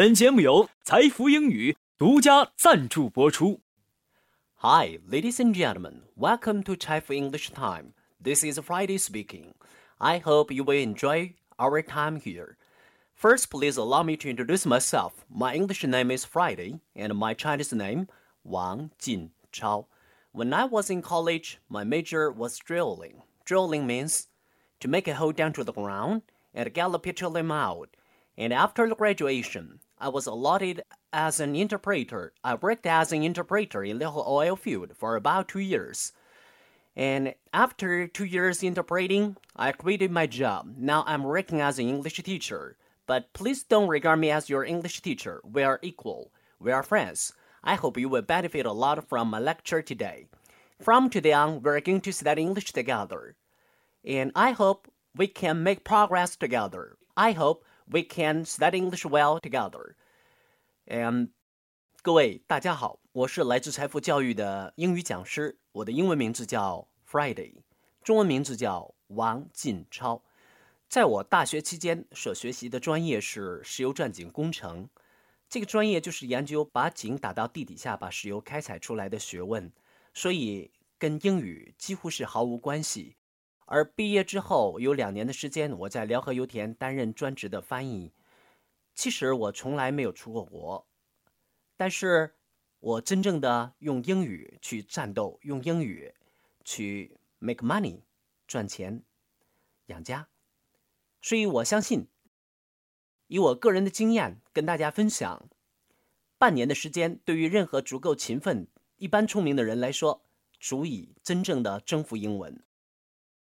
本节目由财富英语独家赞助播出。 Hi, ladies and gentlemen. Welcome to Chai for English Time. This is Friday speaking. I hope you will enjoy our time here. First, please allow me to introduce myself. My English name is Friday, and my Chinese name, Wang Jinchao. When I was in college, my major was drilling. Drilling means to make a hole down to the ground and get the petroleum out. And after the graduation, I was allotted as an interpreter. I worked as an interpreter in the oil field for about two years. And after two years interpreting, I quitted my job. Now I'm working as an English teacher. But please don't regard me as your English teacher. We are equal. We are friends. I hope you will benefit a lot from my lecture today. From today on, we're going to study English together. And I hope we can make progress together. I hope we can study English well together. And 各位大家好，我是来自财富教育的英语讲师，我的英文名字叫 Friday，中文名字叫王进超。在我大学期间所学习的专业是石油钻井工程，这个专业就是研究把井打到地底下，把石油开采出来的学问，所以跟英语几乎是毫无关系。而毕业之后有两年的时间，我在辽河油田担任专职的翻译。其实我从来没有出过国，但是我真正的用英语去战斗，用英语去 make money 赚钱养家。所以我相信，以我个人的经验跟大家分享，半年的时间对于任何足够勤奋、一般聪明的人来说，足以真正的征服英文。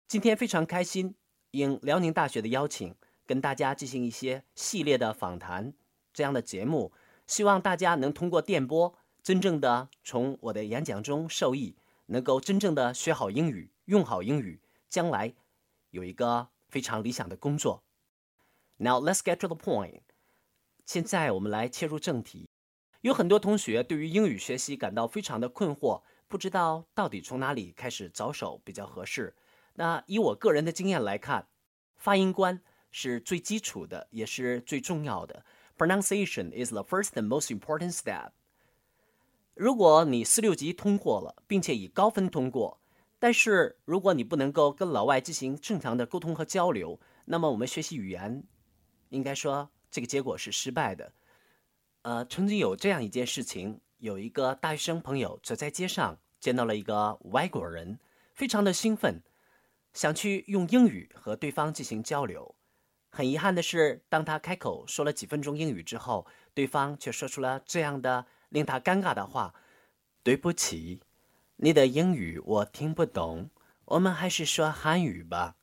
今天非常开心，应辽宁大学的邀请，跟大家进行一些系列的访谈这样的节目，希望大家能通过电波，真正的从我的演讲中受益，能够真正的学好英语，用好英语，将来有一个非常理想的工作。Now let's get to the point。现在我们来切入正题。有很多同学对于英语学习感到非常的困惑，不知道到底从哪里开始着手比较合适。那以我个人的经验来看，发音关是最基础的，也是最重要的。Pronunciation is the first and most important step。如果你四六级通过了，并且以高分通过，但是如果你不能够跟老外进行正常的沟通和交流，那么我们学习语言，应该说这个结果是失败的。呃，曾经有这样一件事情，有一个大学生朋友走在街上，见到了一个外国人，非常的兴奋。想去用英语和对方进行交流，很遗憾的是，当他开口说了几分钟英语之后，对方却说出了这样的令他尴尬的话：“对不起，你的英语我听不懂，我们还是说汉语吧。”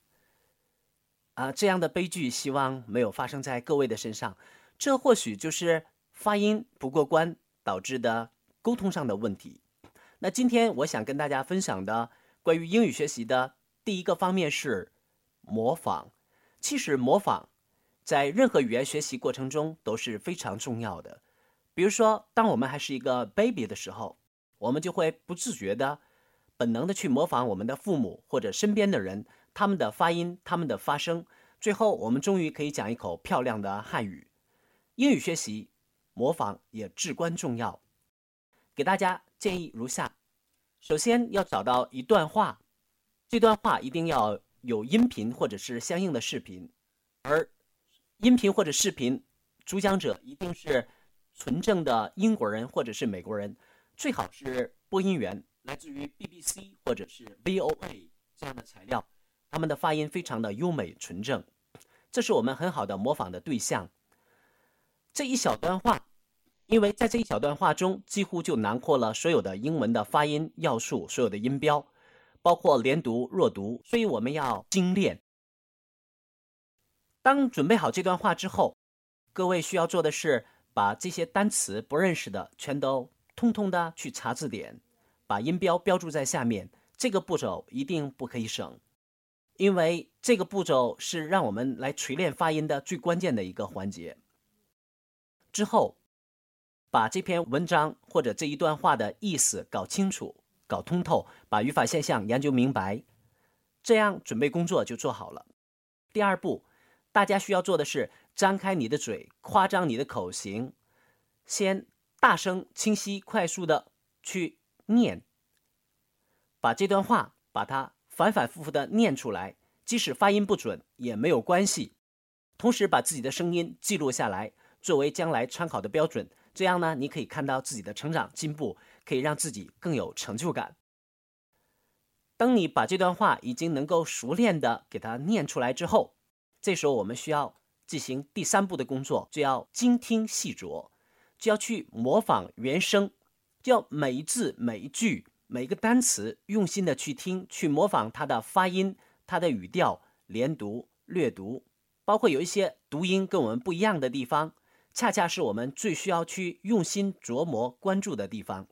啊，这样的悲剧希望没有发生在各位的身上。这或许就是发音不过关导致的沟通上的问题。那今天我想跟大家分享的关于英语学习的。第一个方面是模仿，其实模仿在任何语言学习过程中都是非常重要的。比如说，当我们还是一个 baby 的时候，我们就会不自觉的、本能的去模仿我们的父母或者身边的人，他们的发音、他们的发声，最后我们终于可以讲一口漂亮的汉语。英语学习模仿也至关重要。给大家建议如下：首先要找到一段话。这段话一定要有音频或者是相应的视频，而音频或者视频主讲者一定是纯正的英国人或者是美国人，最好是播音员，来自于 BBC 或者是 VOA 这样的材料，他们的发音非常的优美纯正，这是我们很好的模仿的对象。这一小段话，因为在这一小段话中，几乎就囊括了所有的英文的发音要素，所有的音标。包括连读、弱读，所以我们要精炼。当准备好这段话之后，各位需要做的是把这些单词不认识的全都通通的去查字典，把音标标注在下面。这个步骤一定不可以省，因为这个步骤是让我们来锤炼发音的最关键的一个环节。之后，把这篇文章或者这一段话的意思搞清楚。搞通透，把语法现象研究明白，这样准备工作就做好了。第二步，大家需要做的是张开你的嘴，夸张你的口型，先大声、清晰、快速的去念，把这段话把它反反复复的念出来，即使发音不准也没有关系。同时把自己的声音记录下来，作为将来参考的标准。这样呢，你可以看到自己的成长进步，可以让自己更有成就感。当你把这段话已经能够熟练的给它念出来之后，这时候我们需要进行第三步的工作，就要精听细琢，就要去模仿原声，就要每一字每一句每一个单词用心的去听，去模仿它的发音、它的语调、连读、略读，包括有一些读音跟我们不一样的地方，恰恰是我们最需要去用心琢磨、关注的地方。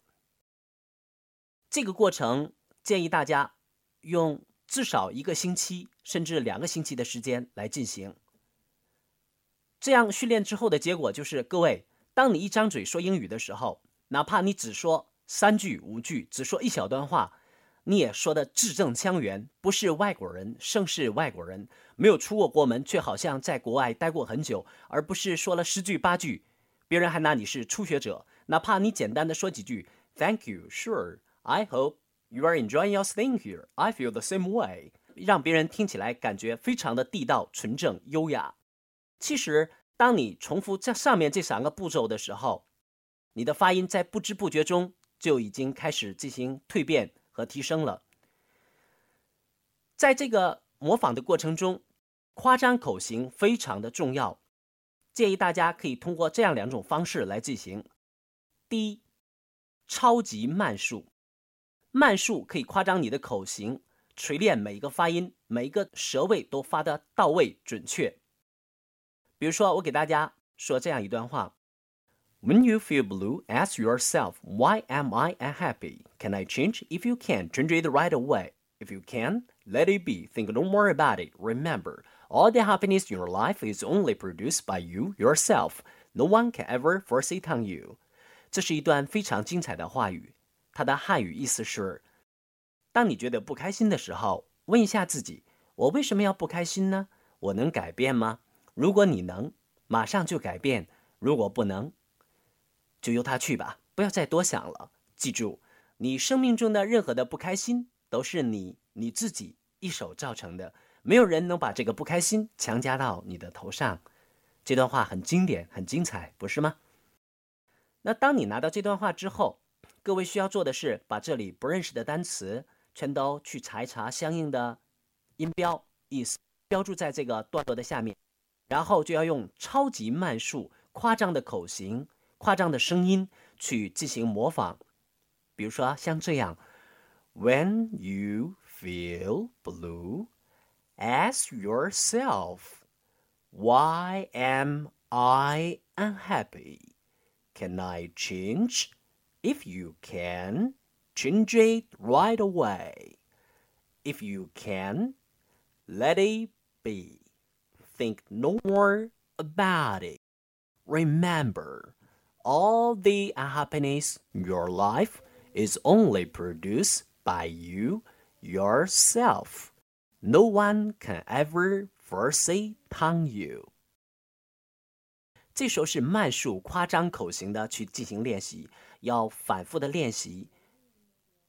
这个过程建议大家。用至少一个星期，甚至两个星期的时间来进行。这样训练之后的结果就是，各位，当你一张嘴说英语的时候，哪怕你只说三句五句，只说一小段话，你也说的字正腔圆，不是外国人，胜是外国人，没有出过国门，却好像在国外待过很久，而不是说了十句八句，别人还拿你是初学者。哪怕你简单的说几句，Thank you, sure, I hope。You are enjoying your staying here. I feel the same way. 让别人听起来感觉非常的地道、纯正、优雅。其实，当你重复这上面这三个步骤的时候，你的发音在不知不觉中就已经开始进行蜕变和提升了。在这个模仿的过程中，夸张口型非常的重要。建议大家可以通过这样两种方式来进行：第一，超级慢速。慢速可以夸张你的口型，锤炼每一个发音，每一个舌位都发的到位准确。比如说，我给大家说这样一段话：When you feel blue, ask yourself, Why am I unhappy? Can I change? If you can, change it right away. If you can, let it be. Think no more about it. Remember, all the happiness in your life is only produced by you yourself. No one can ever force it on you. 这是一段非常精彩的话语。 它的汉语意思是：当你觉得不开心的时候，问一下自己，我为什么要不开心呢？我能改变吗？如果你能，马上就改变；如果不能，就由他去吧，不要再多想了。记住，你生命中的任何的不开心，都是你你自己一手造成的，没有人能把这个不开心强加到你的头上。这段话很经典，很精彩，不是吗？那当你拿到这段话之后，各位需要做的是，把这里不认识的单词全都去查一查相应的音标意思，标注在这个段落的下面，然后就要用超级慢速、夸张的口型、夸张的声音去进行模仿。比如说像这样：When you feel blue, ask yourself, Why am I unhappy? Can I change? If you can, change it right away. If you can, let it be. Think no more about it. Remember, all the unhappiness in your life is only produced by you yourself. No one can ever force it on you. 这时候是慢速、夸张口型的去进行练习，要反复的练习。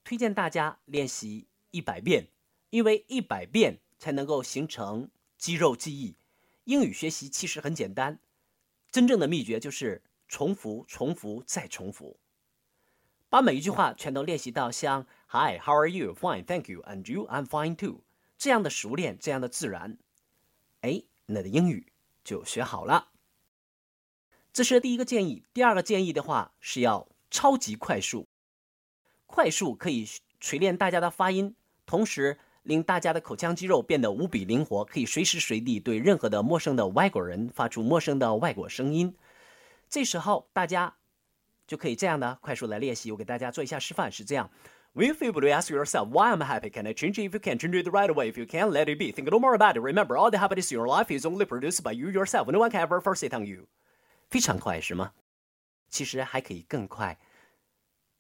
推荐大家练习一百遍，因为一百遍才能够形成肌肉记忆。英语学习其实很简单，真正的秘诀就是重复、重复再重复，把每一句话全都练习到像 “Hi, how are you? Fine, thank you. And you? I'm fine too.” 这样的熟练，这样的自然，哎，你的英语就学好了。这是第一个建议。第二个建议的话是要超级快速，快速可以锤炼大家的发音，同时令大家的口腔肌肉变得无比灵活，可以随时随地对任何的陌生的外国人发出陌生的外国声音。这时候大家就可以这样的快速来练习。我给大家做一下示范，是这样：When you feel blue, ask yourself, Why I'm happy? Can I change it? If you can, change it right away. If you can, let it be. Think no more about it. Remember, all the happiness in your life is only produced by you yourself. No one can ever force it on you. 非常快是吗？其实还可以更快。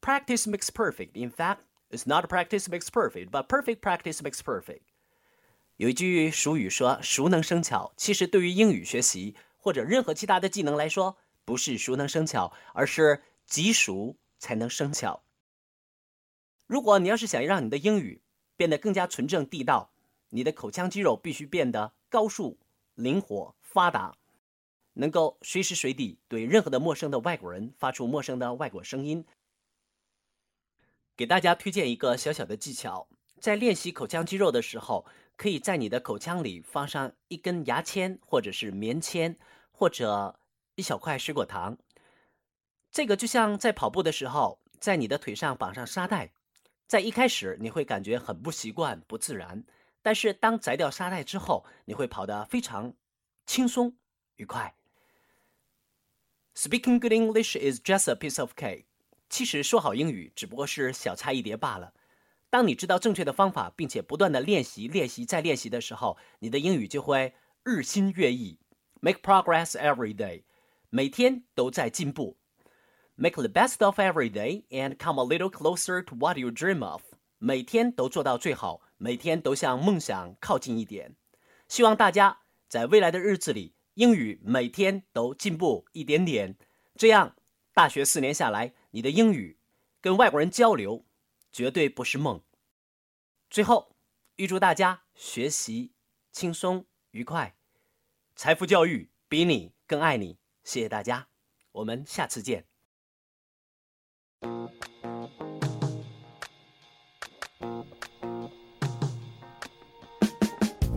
Practice makes perfect. In fact, it's not practice makes perfect, but perfect practice makes perfect. 有一句俗语说“熟能生巧”，其实对于英语学习，或者任何其他的技能来说，不是熟能生巧，而是极熟才能生巧。如果你要是想让你的英语变得更加纯正地道，你的口腔肌肉必须变得高速、灵活、发达，能够随时随地对任何的陌生的外国人发出陌生的外国声音。给大家推荐一个小小的技巧，在练习口腔肌肉的时候，可以在你的口腔里放上一根牙签，或者是棉签，或者一小块水果糖。这个就像在跑步的时候，在你的腿上绑上沙袋。在一开始你会感觉很不习惯、不自然，但是当摘掉沙袋之后，你会跑得非常轻松、愉快。Speaking good English is just a piece of cake。其实说好英语只不过是小菜一碟罢了。当你知道正确的方法，并且不断的练习、练习再练习的时候，你的英语就会日新月异，make progress every day，每天都在进步。Make the best of every day and come a little closer to what you dream of。每天都做到最好，每天都向梦想靠近一点。希望大家在未来的日子里，英语每天都进步一点点。这样，大学四年下来，你的英语跟外国人交流绝对不是梦。最后，预祝大家学习轻松愉快，财富教育比你更爱你。谢谢大家，我们下次见。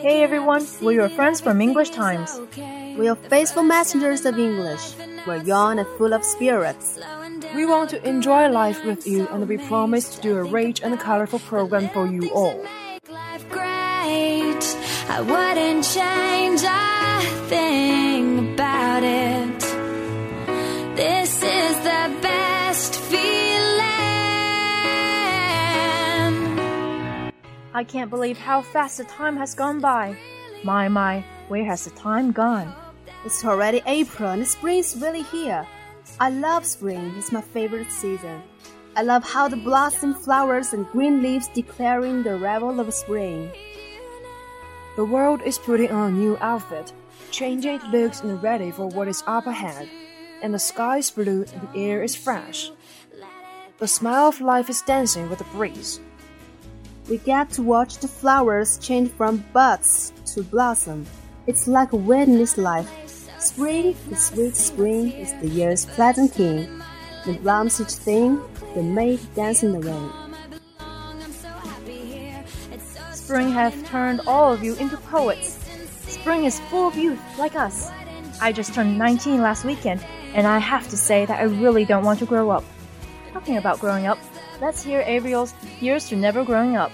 Hey everyone, we're your friends from English Times. We are faithful messengers of English. We're young and full of spirits. We want to enjoy life with you and we promise to do a rich and colorful program for you all. I wouldn't change a thing I can't believe how fast the time has gone by. My, my, where has the time gone? It's already April and spring's really here. I love spring, it's my favorite season. I love how the blossom flowers and green leaves declaring the arrival of spring. The world is putting on a new outfit, changing its looks and ready for what is up ahead. And the sky is blue and the air is fresh. The smile of life is dancing with the breeze. We get to watch the flowers change from buds to blossom. It's like a witness life. Spring, the sweet spring, is the year's pleasant king. The blooms each thing, the maid dance in the rain. Spring has turned all of you into poets. Spring is full of youth like us. I just turned 19 last weekend, and I have to say that I really don't want to grow up. Talking about growing up, let's hear Avriel's Here's to Never Growing Up.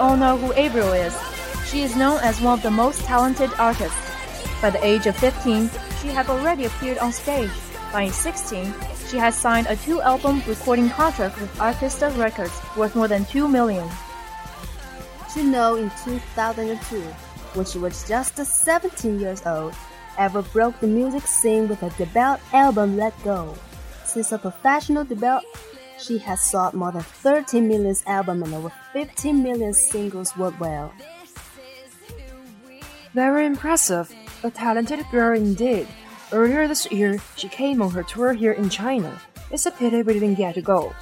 All know who Avriel is. She is known as one of the most talented artists. By the age of 15, she had already appeared on stage. By 16, She has signed a two-album recording contract with Artista Records worth more than two million. You know, in 2002, when she was just 17 years old, Eva broke the music scene with her debut album Let Go. Since her professional debut, she has sold more than 30 million albums and over 15 million singles worldwide. Very impressive. A talented girl indeed. Earlier this year, she came on her tour here in China. It's a pity we didn't get to go.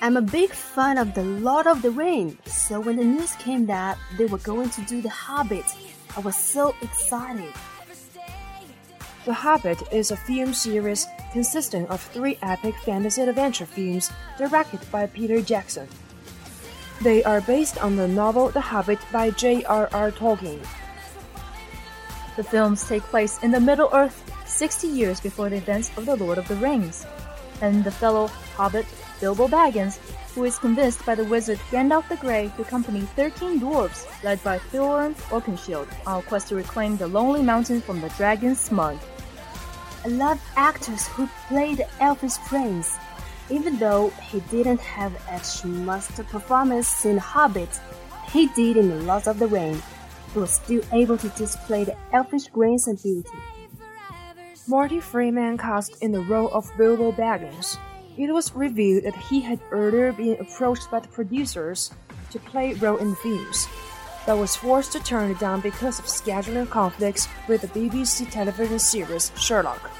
I'm a big fan of The Lord of the Rings, so when the news came that they were going to do The Hobbit, I was so excited. The Hobbit is a film series consisting of three epic fantasy adventure films directed by Peter Jackson. They are based on the novel The Hobbit by J.R.R. Tolkien. The films take place in the Middle Earth 60 years before the events of The Lord of the Rings, and the fellow hobbit Bilbo Baggins, who is convinced by the wizard Gandalf the Grey to accompany 13 dwarves led by Thorin Oakenshield on a quest to reclaim the Lonely Mountain from the dragon Smug. I love actors who play the elfish prince. Even though he didn't have as much performance in Hobbit, he did in The Lord of the Rings. He was still able to display the elfish grace and beauty. Marty Freeman cast in the role of Bilbo Baggins. It was revealed that he had earlier been approached by the producers to play role in the films, but was forced to turn it down because of scheduling conflicts with the BBC television series Sherlock.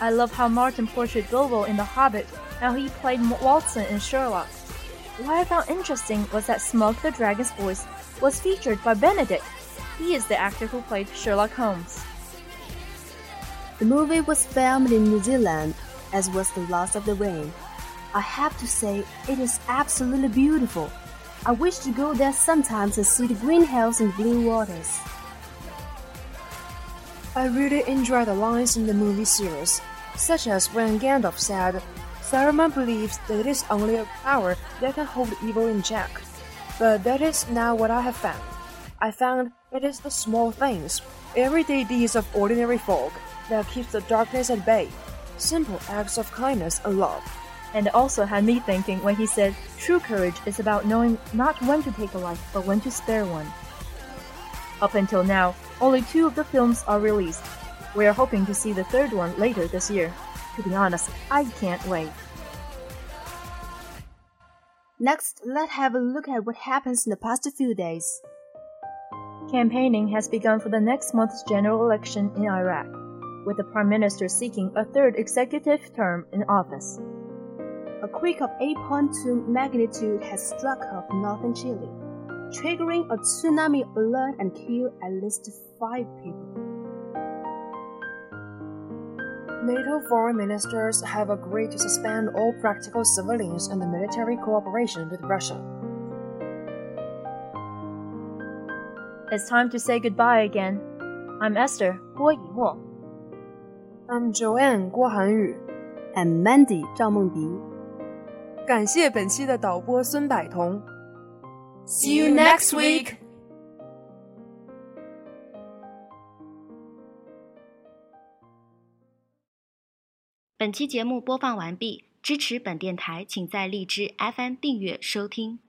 I love how Martin portrayed Bilbo in The Hobbit, how he played Watson in Sherlock. What I found interesting was that Smug the Dragon's voice was featured by Benedict. He is the actor who played Sherlock Holmes. The movie was filmed in New Zealand, as was The Lord of the Ring. I have to say, it is absolutely beautiful. I wish to go there sometimes and see the green hills and blue waters. I really enjoy the lines in the movie series, such as when Gandalf said, Saruman believes that it is only a power that can hold evil in check. But that is not what I have found. I found it is the small things, everyday deeds of ordinary folk, that keeps the darkness at bay. Simple acts of kindness and love. And also had me thinking when he said, True courage is about knowing not when to take a life, but when to spare one. Up until now, only two of the films are released. We are hoping to see the third one later this year. To be honest, I can't wait. Next, let's have a look at what happens in the past few days. Campaigning has begun for the next month's general election in Iraq, with the Prime Minister seeking a third executive term in office a quake of 8.2 magnitude has struck off northern Chile, triggering a tsunami alert and killed at least five people. NATO foreign ministers have agreed to suspend all practical civilians and military cooperation with Russia. It's time to say goodbye again. I'm Esther Guo Yiwo. I'm Joanne Guo Hanyu. And Mandy Zhao Mengdi. 感谢本期的导播孙百彤。See you next week. 本期节目播放完毕，支持本电台，请在荔枝 FM 订阅收听。